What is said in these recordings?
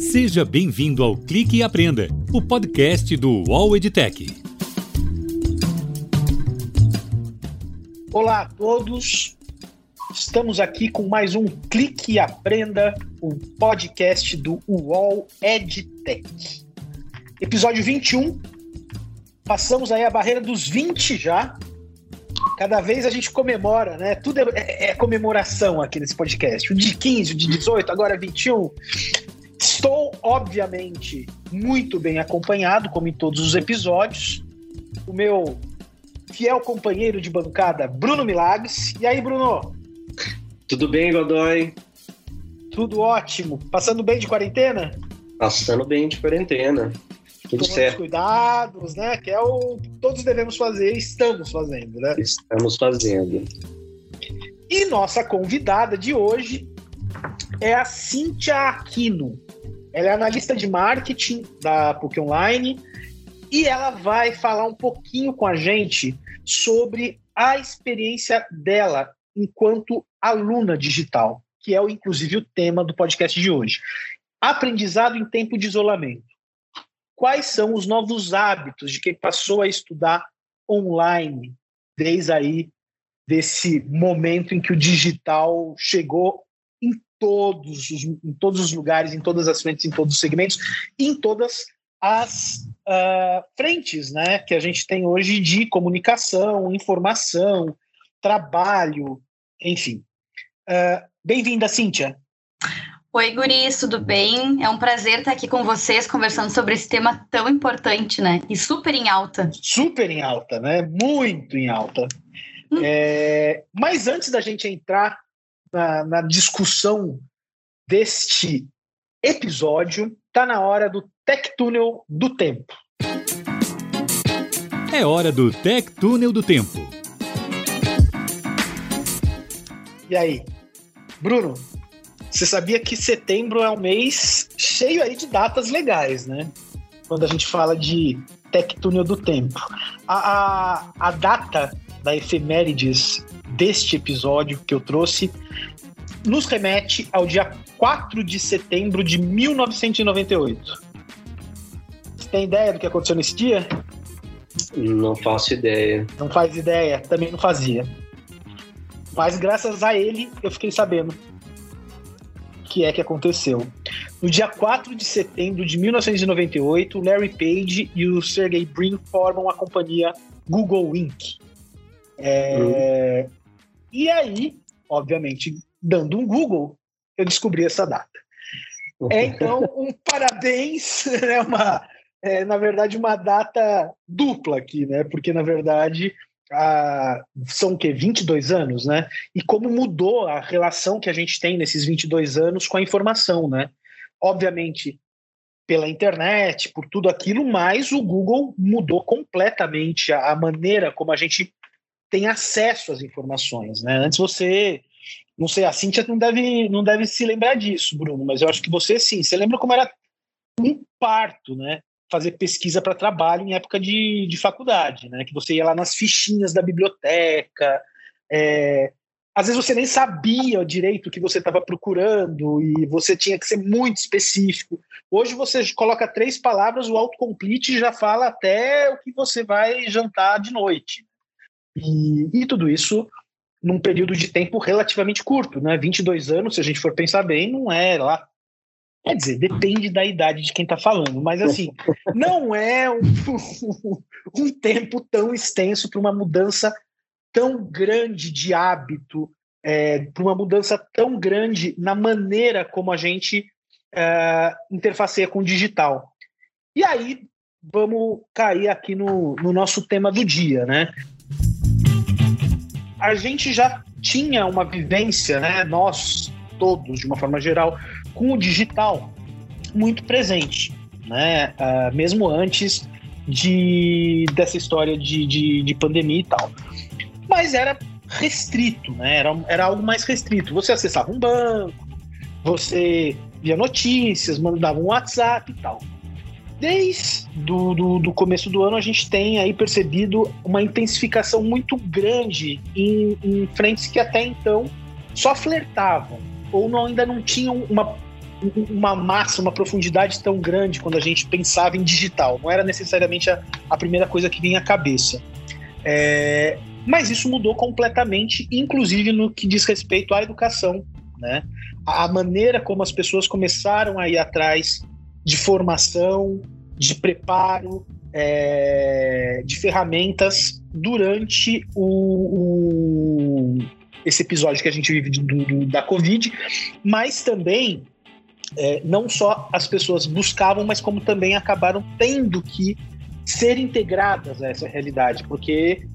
Seja bem-vindo ao Clique e Aprenda, o podcast do UOL EdTech. Olá a todos, estamos aqui com mais um Clique e Aprenda, o podcast do UOL EdTech. Episódio 21, passamos aí a barreira dos 20 já, cada vez a gente comemora, né? Tudo é, é, é, comemoração aqui nesse podcast. O de 15, o de 18, agora 21. Estou, obviamente, muito bem acompanhado, como em todos os episódios. O meu fiel companheiro de bancada, Bruno Milagres. E aí, Bruno? Tudo bem, Godoy? Tudo ótimo. Passando bem de quarentena? Passando bem de quarentena. Tudo Tomando certo. cuidados, né? Que é o que todos devemos fazer estamos fazendo, né? Estamos fazendo. E nossa convidada de hoje é a Cíntia Aquino. Ela é analista de marketing da PUC Online e ela vai falar um pouquinho com a gente sobre a experiência dela enquanto aluna digital, que é inclusive o tema do podcast de hoje. Aprendizado em tempo de isolamento. Quais são os novos hábitos de quem passou a estudar online desde aí desse momento em que o digital chegou em todos os, em todos os lugares, em todas as frentes, em todos os segmentos, em todas as uh, frentes né, que a gente tem hoje de comunicação, informação, trabalho, enfim. Uh, Bem-vinda, Cíntia. Oi, guris, tudo bem? É um prazer estar aqui com vocês conversando sobre esse tema tão importante, né? E super em alta. Super em alta, né? Muito em alta. Hum. É, mas antes da gente entrar na, na discussão deste episódio, tá na hora do Tech Túnel do Tempo. É hora do Tech Túnel do Tempo. E aí, Bruno, você sabia que setembro é um mês cheio aí de datas legais, né? Quando a gente fala de Tech Túnel do Tempo. A, a, a data da efemérides deste episódio que eu trouxe nos remete ao dia 4 de setembro de 1998. Você tem ideia do que aconteceu nesse dia? Não faço ideia. Não faz ideia? Também não fazia. Mas graças a ele eu fiquei sabendo o que é que aconteceu. No dia 4 de setembro de 1998, Larry Page e o Sergey Brin formam a companhia Google Inc. É... Uhum. E aí, obviamente, dando um Google, eu descobri essa data. É então um parabéns, né, uma, é, na verdade, uma data dupla aqui, né? Porque, na verdade, a, são o quê? 22 anos, né? E como mudou a relação que a gente tem nesses 22 anos com a informação, né? Obviamente, pela internet, por tudo aquilo, mas o Google mudou completamente a, a maneira como a gente tem acesso às informações, né? Antes você não sei, a Cintia não deve, não deve se lembrar disso, Bruno, mas eu acho que você sim. Você lembra como era um parto, né? Fazer pesquisa para trabalho em época de, de faculdade, né? Que você ia lá nas fichinhas da biblioteca. É... Às vezes você nem sabia direito o que você estava procurando e você tinha que ser muito específico. Hoje você coloca três palavras, o autocomplete já fala até o que você vai jantar de noite. E, e tudo isso num período de tempo relativamente curto, né? 22 anos, se a gente for pensar bem, não é lá. Quer dizer, depende da idade de quem está falando, mas assim, não é um, um tempo tão extenso para uma mudança tão grande de hábito, é, para uma mudança tão grande na maneira como a gente é, interfaceia com o digital. E aí, vamos cair aqui no, no nosso tema do dia, né? A gente já tinha uma vivência, né, nós todos, de uma forma geral, com o digital muito presente, né, uh, mesmo antes de, dessa história de, de, de, pandemia e tal. Mas era restrito, né, era, era algo mais restrito. Você acessava um banco, você via notícias, mandava um WhatsApp e tal desde do, do, do, começo do ano a gente tem aí percebido uma intensificação muito grande em, em frentes que até então só flertavam ou não, ainda não tinham uma uma massa, uma profundidade tão grande quando a gente pensava em digital. Não era necessariamente a, a primeira coisa que vinha à cabeça. É, mas isso mudou completamente, inclusive no que diz respeito à educação, né? A maneira como as pessoas começaram a ir atrás de formação, de preparo, é, de ferramentas durante o, o, esse episódio que a gente vive do, do, da Covid, mas também é, não só as pessoas buscavam, mas como também acabaram tendo que ser integradas a essa realidade, porque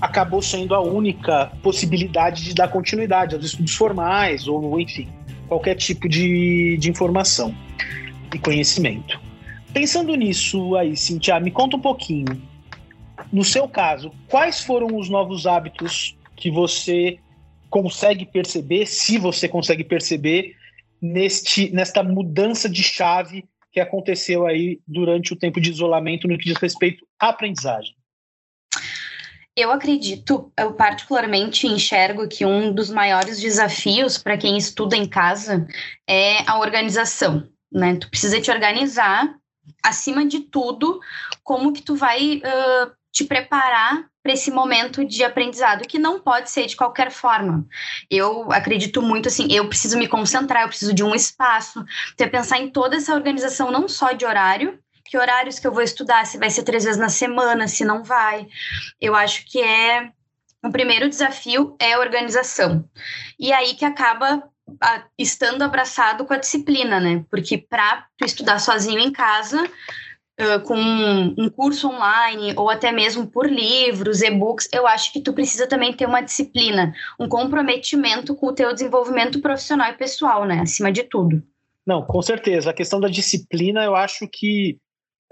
acabou sendo a única possibilidade de dar continuidade aos estudos formais ou, enfim, qualquer tipo de, de informação e conhecimento. Pensando nisso aí, Cintia, me conta um pouquinho. No seu caso, quais foram os novos hábitos que você consegue perceber, se você consegue perceber, neste, nesta mudança de chave que aconteceu aí durante o tempo de isolamento no que diz respeito à aprendizagem? Eu acredito, eu particularmente enxergo que um dos maiores desafios para quem estuda em casa é a organização, né? Tu precisa te organizar, acima de tudo, como que tu vai uh, te preparar para esse momento de aprendizado, que não pode ser de qualquer forma. Eu acredito muito assim, eu preciso me concentrar, eu preciso de um espaço, você pensar em toda essa organização, não só de horário, que horários que eu vou estudar, se vai ser três vezes na semana, se não vai. Eu acho que é o primeiro desafio é a organização. E aí que acaba a, estando abraçado com a disciplina, né? Porque para tu estudar sozinho em casa, uh, com um curso online ou até mesmo por livros, e-books, eu acho que tu precisa também ter uma disciplina, um comprometimento com o teu desenvolvimento profissional e pessoal, né? Acima de tudo. Não, com certeza. A questão da disciplina, eu acho que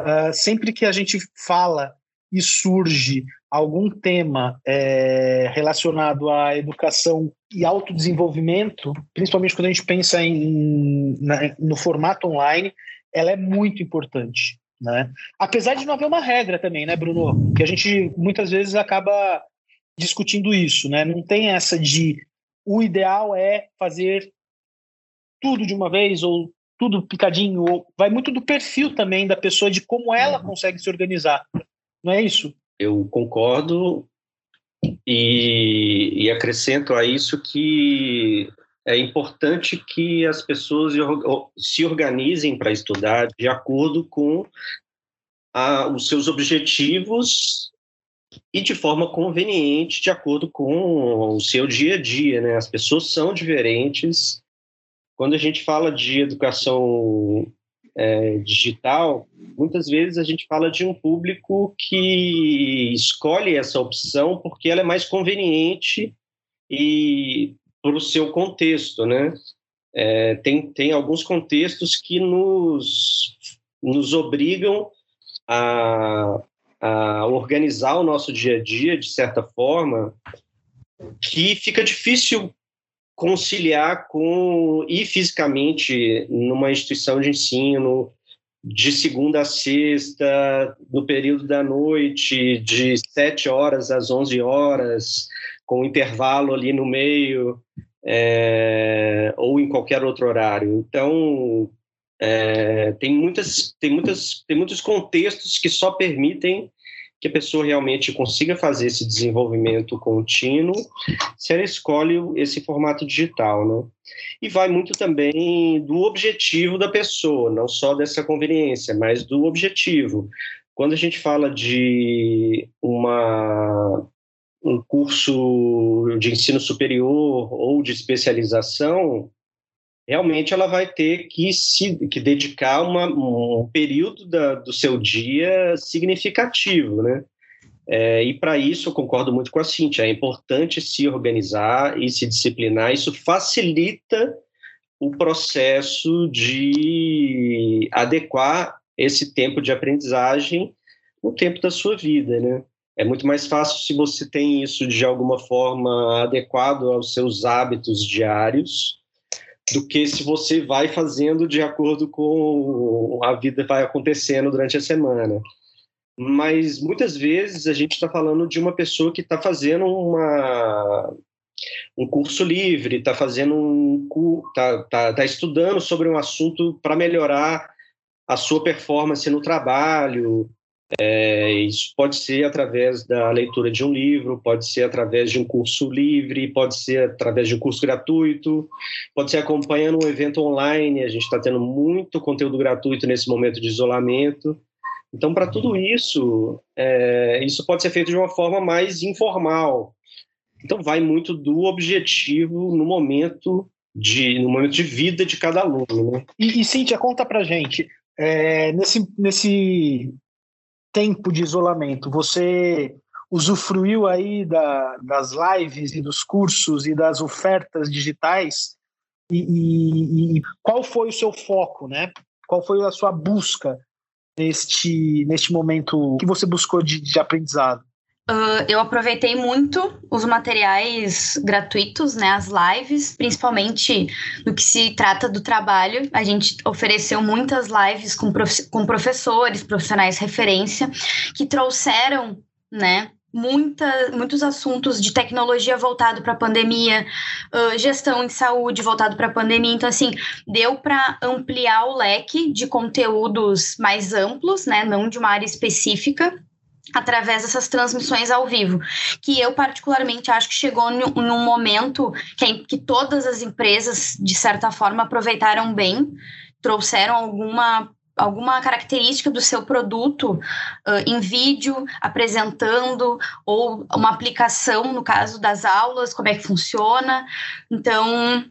uh, sempre que a gente fala e surge algum tema é, relacionado à educação e autodesenvolvimento, principalmente quando a gente pensa em, na, no formato online, ela é muito importante. Né? Apesar de não haver uma regra também, né, Bruno? Que a gente muitas vezes acaba discutindo isso, né? Não tem essa de o ideal é fazer tudo de uma vez ou tudo picadinho, ou vai muito do perfil também da pessoa, de como ela uhum. consegue se organizar. Não é isso? Eu concordo e, e acrescento a isso que é importante que as pessoas se organizem para estudar de acordo com a, os seus objetivos e de forma conveniente, de acordo com o seu dia a dia. Né? As pessoas são diferentes quando a gente fala de educação é, digital, muitas vezes a gente fala de um público que escolhe essa opção porque ela é mais conveniente e para o seu contexto, né? É, tem, tem alguns contextos que nos, nos obrigam a, a organizar o nosso dia a dia de certa forma que fica difícil conciliar com ir fisicamente numa instituição de ensino de segunda a sexta, no período da noite, de 7 horas às 11 horas, com intervalo ali no meio, é, ou em qualquer outro horário. Então, é, tem, muitas, tem, muitas, tem muitos contextos que só permitem que a pessoa realmente consiga fazer esse desenvolvimento contínuo se ela escolhe esse formato digital, né? E vai muito também do objetivo da pessoa, não só dessa conveniência, mas do objetivo. Quando a gente fala de uma um curso de ensino superior ou de especialização, realmente ela vai ter que se que dedicar uma, um período da, do seu dia significativo, né? É, e para isso eu concordo muito com a Cintia, é importante se organizar e se disciplinar, isso facilita o processo de adequar esse tempo de aprendizagem no tempo da sua vida, né? É muito mais fácil se você tem isso de alguma forma adequado aos seus hábitos diários, do que se você vai fazendo de acordo com a vida vai acontecendo durante a semana. Mas muitas vezes a gente está falando de uma pessoa que está fazendo uma um curso livre, está fazendo um tá, tá, tá estudando sobre um assunto para melhorar a sua performance no trabalho. É, isso pode ser através da leitura de um livro, pode ser através de um curso livre, pode ser através de um curso gratuito, pode ser acompanhando um evento online. A gente está tendo muito conteúdo gratuito nesse momento de isolamento. Então, para tudo isso, é, isso pode ser feito de uma forma mais informal. Então, vai muito do objetivo no momento de, no momento de vida de cada aluno. Né? E, e Cíntia, conta para gente, é, nesse, nesse tempo de isolamento, você usufruiu aí da, das lives e dos cursos e das ofertas digitais? E, e, e, qual foi o seu foco, né? Qual foi a sua busca neste, neste momento que você buscou de, de aprendizado? Uh, eu aproveitei muito os materiais gratuitos, né, as lives, principalmente no que se trata do trabalho. A gente ofereceu muitas lives com, prof com professores, profissionais referência, que trouxeram, né, muita, muitos assuntos de tecnologia voltado para a pandemia, uh, gestão em saúde voltado para a pandemia. Então, assim, deu para ampliar o leque de conteúdos mais amplos, né, não de uma área específica através dessas transmissões ao vivo, que eu particularmente acho que chegou num, momento que, que todas as empresas, de certa forma, aproveitaram bem, trouxeram alguma alguma característica do seu produto uh, em vídeo, apresentando, ou uma aplicação, no caso das aulas, como é que funciona. Então,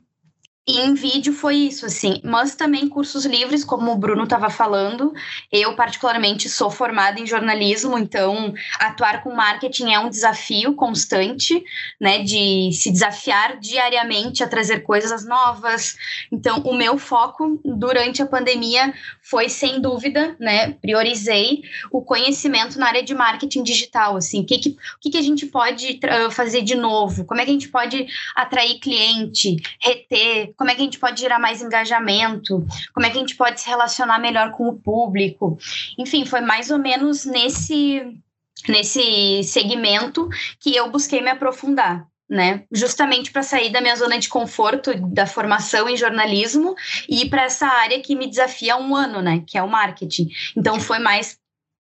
e em vídeo foi isso, assim, mas também cursos livres, como o Bruno estava falando. Eu, particularmente, sou formada em jornalismo, então atuar com marketing é um desafio constante, né, de se desafiar diariamente a trazer coisas novas. Então, o meu foco durante a pandemia foi, sem dúvida, né, priorizei o conhecimento na área de marketing digital, assim, o que, que, o que, a gente pode fazer de novo, como é que a gente pode atrair cliente, reter como é que a gente pode gerar mais engajamento, como é que a gente pode se relacionar melhor com o público. Enfim, foi mais ou menos nesse, nesse segmento que eu busquei me aprofundar. Né? Justamente para sair da minha zona de conforto da formação em jornalismo e para essa área que me desafia há um ano, né? Que é o marketing. Então foi mais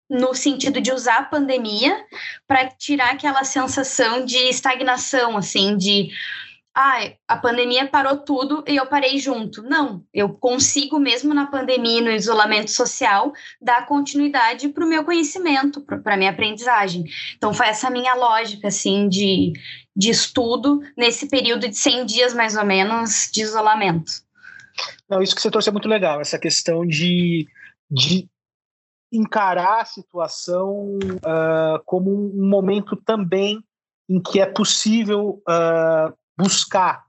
no sentido de usar a pandemia para tirar aquela sensação de estagnação, assim, de ah, a pandemia parou tudo e eu parei junto. Não, eu consigo mesmo na pandemia, no isolamento social, dar continuidade para o meu conhecimento, para a minha aprendizagem. Então foi essa minha lógica, assim, de, de estudo nesse período de 100 dias, mais ou menos, de isolamento. Não, isso que você trouxe é muito legal, essa questão de, de encarar a situação uh, como um momento também em que é possível uh, buscar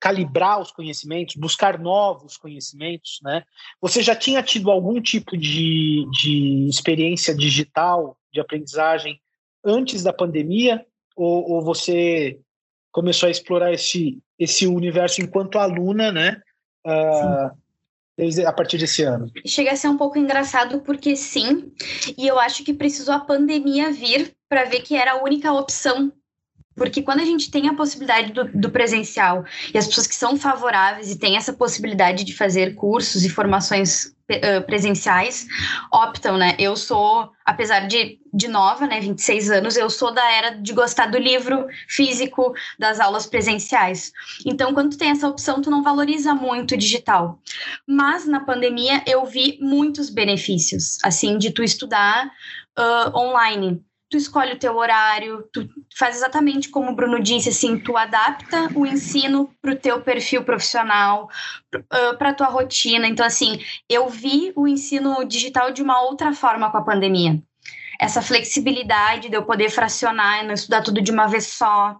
calibrar os conhecimentos, buscar novos conhecimentos, né? Você já tinha tido algum tipo de, de experiência digital de aprendizagem antes da pandemia ou, ou você começou a explorar esse esse universo enquanto aluna, né? Uh, desde, a partir desse ano. Chega a ser um pouco engraçado porque sim, e eu acho que precisou a pandemia vir para ver que era a única opção porque quando a gente tem a possibilidade do, do, presencial e as pessoas que são favoráveis e têm essa possibilidade de fazer cursos e formações uh, presenciais, optam, né? Eu sou, apesar de, de nova, né, 26 anos, eu sou da era de gostar do livro físico, das aulas presenciais. Então, quando tu tem essa opção, tu não valoriza muito o digital. Mas na pandemia eu vi muitos benefícios, assim, de tu estudar uh, online tu escolhe o teu horário, tu faz exatamente como o Bruno disse, assim, tu adapta o ensino para o teu perfil profissional, para a tua rotina. Então, assim, eu vi o ensino digital de uma outra forma com a pandemia. Essa flexibilidade de eu poder fracionar e não estudar tudo de uma vez só,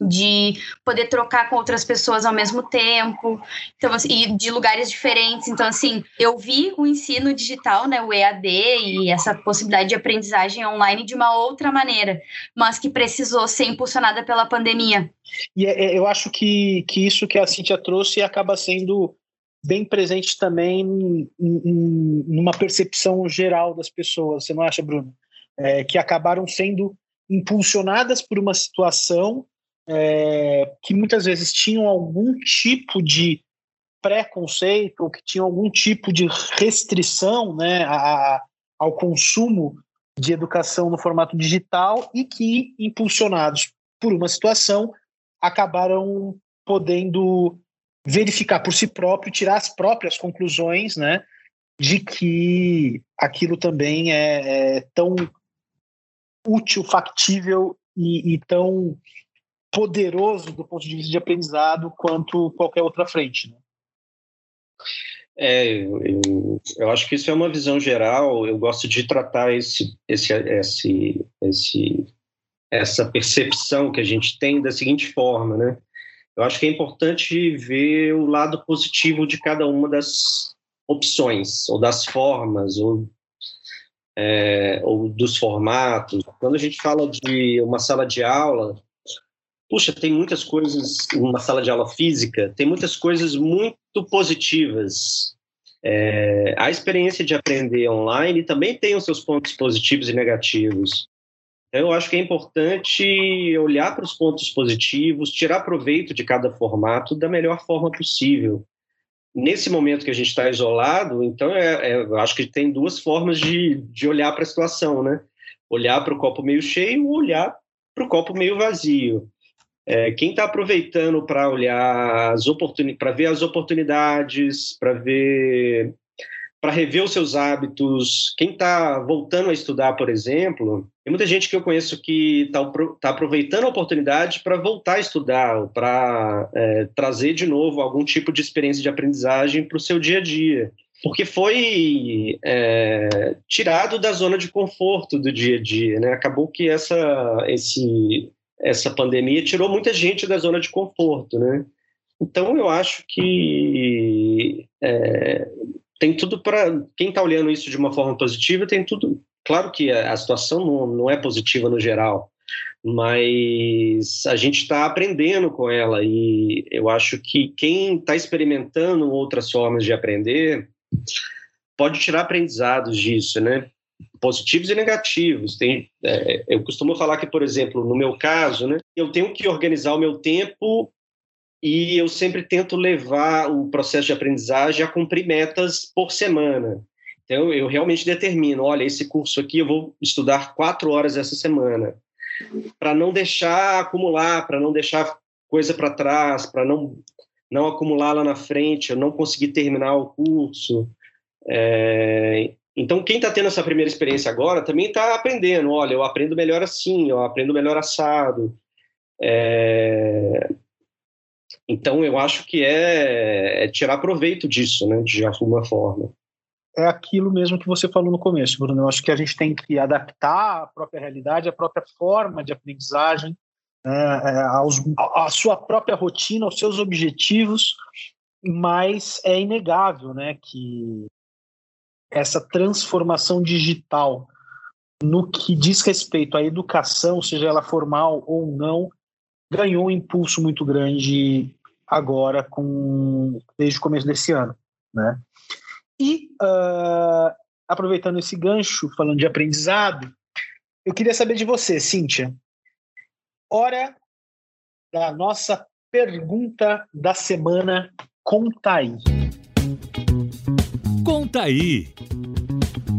de poder trocar com outras pessoas ao mesmo tempo, então assim, e de lugares diferentes. Então assim, eu vi o ensino digital, né, o EAD e essa possibilidade de aprendizagem online de uma outra maneira, mas que precisou ser impulsionada pela pandemia. E é, é eu acho que, que isso que a Cintia trouxe acaba sendo bem presente também numa percepção geral das pessoas, você não acha, Bruno? É, que acabaram sendo impulsionadas por uma situação é, que muitas vezes tinham algum tipo de preconceito ou que tinham algum tipo de restrição né, a, ao consumo de educação no formato digital e que, impulsionados por uma situação, acabaram podendo verificar por si próprio, tirar as próprias conclusões, né, de que aquilo também é, é tão útil, factível e, e, tão poderoso do ponto de vista de aprendizado quanto qualquer outra frente. Né? É, eu, eu, acho que isso é uma visão geral. Eu gosto de tratar esse, esse, esse, esse, essa percepção que a gente tem da seguinte forma, né? Eu acho que é importante ver o lado positivo de cada uma das opções, ou das formas, ou, é, ou dos formatos. Quando a gente fala de uma sala de aula, puxa, tem muitas coisas, uma sala de aula física, tem muitas coisas muito positivas. É, a experiência de aprender online também tem os seus pontos positivos e negativos. Então, eu acho que é importante olhar para os pontos positivos, tirar proveito de cada formato da melhor forma possível. Nesse momento que a gente está isolado, então, é, é, eu acho que tem duas formas de, de olhar para a situação, né? Olhar para o copo meio cheio ou olhar para o copo meio vazio. É, quem está aproveitando para olhar as oportunidades, para ver as oportunidades, para ver, para rever os seus hábitos, quem está voltando a estudar, por exemplo, tem muita gente que eu conheço que está tá aproveitando a oportunidade para voltar a estudar, para é, trazer de novo algum tipo de experiência de aprendizagem para o seu dia a dia porque foi é, tirado da zona de conforto do dia a dia, né? Acabou que essa, esse, essa pandemia tirou muita gente da zona de conforto, né? Então eu acho que é, tem tudo para quem está olhando isso de uma forma positiva tem tudo. Claro que a, situação não, não é positiva no geral, mas a gente está aprendendo com ela e eu acho que quem está experimentando outras formas de aprender pode tirar aprendizados disso, né? Positivos e negativos. Tem, é, eu costumo falar que, por exemplo, no meu caso, né, eu tenho que organizar o meu tempo e eu sempre tento levar o processo de aprendizagem a cumprir metas por semana. Então, eu realmente determino, olha, esse curso aqui eu vou estudar quatro horas essa semana, para não deixar acumular, para não deixar coisa para trás, para não não acumular lá na frente, eu não conseguir terminar o curso. É, então, quem está tendo essa primeira experiência agora também está aprendendo. Olha, eu aprendo melhor assim, eu aprendo melhor assado. É... Então, eu acho que é, é, tirar proveito disso, né, de alguma forma. É aquilo mesmo que você falou no começo, Bruno. Eu acho que a gente tem que adaptar a própria realidade, a própria forma de aprendizagem, né, é, a sua própria rotina, aos seus objetivos, mas é inegável né, que essa transformação digital no que diz respeito à educação, seja ela formal ou não, ganhou um impulso muito grande agora com desde o começo desse ano, né? E uh, aproveitando esse gancho, falando de aprendizado, eu queria saber de você, Cíntia. Hora da nossa pergunta da semana. Conta aí. Conta aí.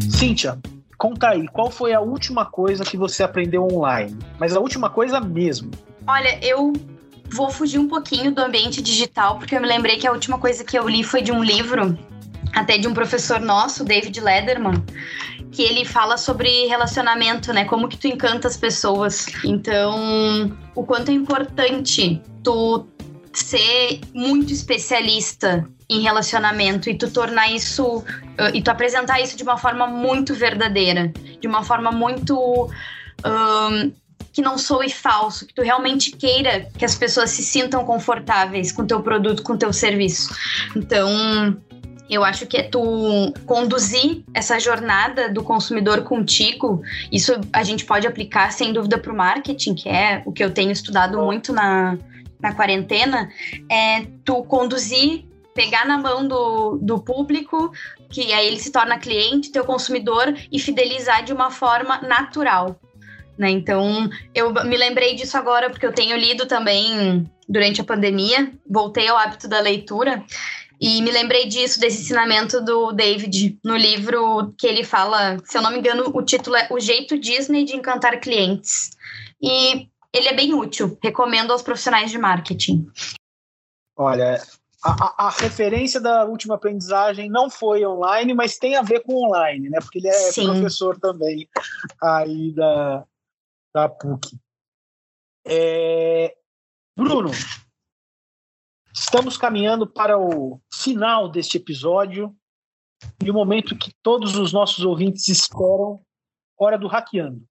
Cíntia, conta aí, qual foi a última coisa que você aprendeu online? Mas a última coisa mesmo. Olha, eu vou fugir um pouquinho do ambiente digital, porque eu me lembrei que a última coisa que eu li foi de um livro, até de um professor nosso, David Lederman, que ele fala sobre relacionamento, né? Como que tu encanta as pessoas. Então, o quanto é importante tu ser muito especialista em relacionamento e tu tornar isso uh, e tu apresentar isso de uma forma muito verdadeira, de uma forma muito um, que não soe falso, que tu realmente queira que as pessoas se sintam confortáveis com teu produto, com teu serviço. Então, eu acho que é tu conduzir essa jornada do consumidor contigo. Isso a gente pode aplicar sem dúvida para o marketing, que é o que eu tenho estudado muito na, na quarentena. É tu conduzir pegar na mão do, do público, que aí ele se torna cliente, teu consumidor, e fidelizar de uma forma natural. né? Então, eu me lembrei disso agora porque eu tenho lido também durante a pandemia, voltei ao hábito da leitura e me lembrei disso, desse ensinamento do David no livro que ele fala, se eu não me engano, o título é O Jeito Disney de Encantar Clientes. E ele é bem útil, recomendo aos profissionais de marketing. Olha, a, a, referência da última aprendizagem não foi online, mas tem a ver com online, né? Porque ele é Sim. professor também aí da, da PUC. É, Bruno, estamos caminhando para o final deste episódio e o momento que todos os nossos ouvintes esperam, hora do hackeando.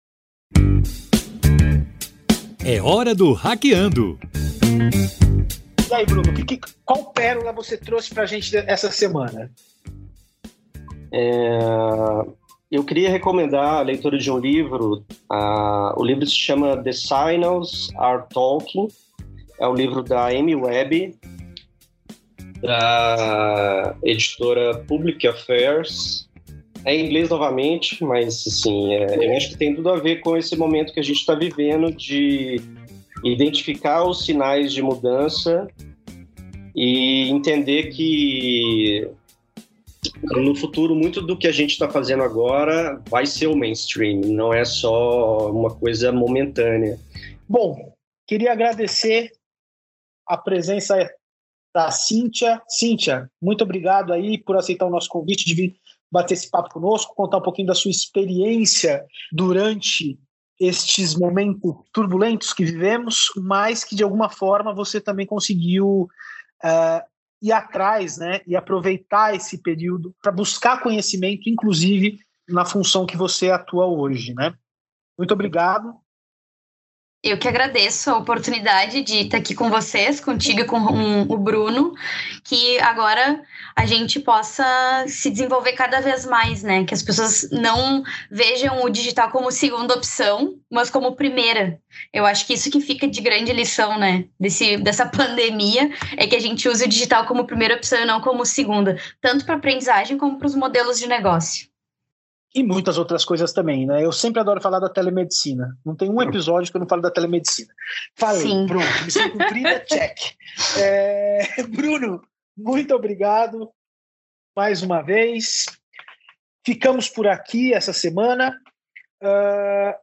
É hora do hackeando. E aí, Bruno, que, qual pérola você trouxe para a gente essa semana? É, eu queria recomendar a leitura de um livro. Uh, o livro se chama The Signals Are Talking. É um livro da Amy Webb, da editora Public Affairs. É inglês novamente, mas assim, é, eu acho que tem tudo a ver com esse momento que a gente está vivendo de identificar os sinais de mudança e entender que no futuro muito do que a gente está fazendo agora vai ser o mainstream, não é só uma coisa momentânea. Bom, queria agradecer a presença da Cíntia. Cíntia, muito obrigado aí por aceitar o nosso convite de vir bater esse papo conosco, contar um pouquinho da sua experiência durante estes momentos turbulentos que vivemos, mas que de alguma forma você também conseguiu uh, ir atrás né, e aproveitar esse período para buscar conhecimento, inclusive na função que você atua hoje. Né? Muito obrigado eu que agradeço a oportunidade de estar aqui com vocês, contigo e com o Bruno, que agora a gente possa se desenvolver cada vez mais, né? Que as pessoas não vejam o digital como segunda opção, mas como primeira. Eu acho que isso que fica de grande lição, né? Desse, dessa pandemia é que a gente use o digital como primeira opção e não como segunda, tanto para aprendizagem como para os modelos de negócio e muitas outras coisas também, né? Eu sempre adoro falar da telemedicina. Não tem um episódio que eu não falo da telemedicina. Falei, Sim. pronto, missão cumprida, check. É, Bruno, muito obrigado mais uma vez. Ficamos por aqui essa semana. Uh,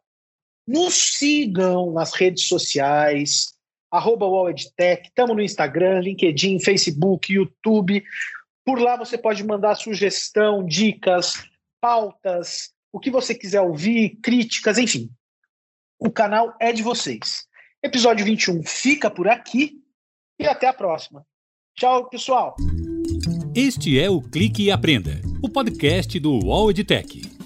nos sigam nas redes sociais, arroba estamos no Instagram, LinkedIn, Facebook, YouTube. Por lá você pode mandar sugestão, dicas, pautas, o que você quiser ouvir, críticas, enfim. O canal é de vocês. Episódio 21 fica por aqui e até a próxima. Tchau, pessoal. Este é o Clique e Aprenda, o podcast do UOL EdTech.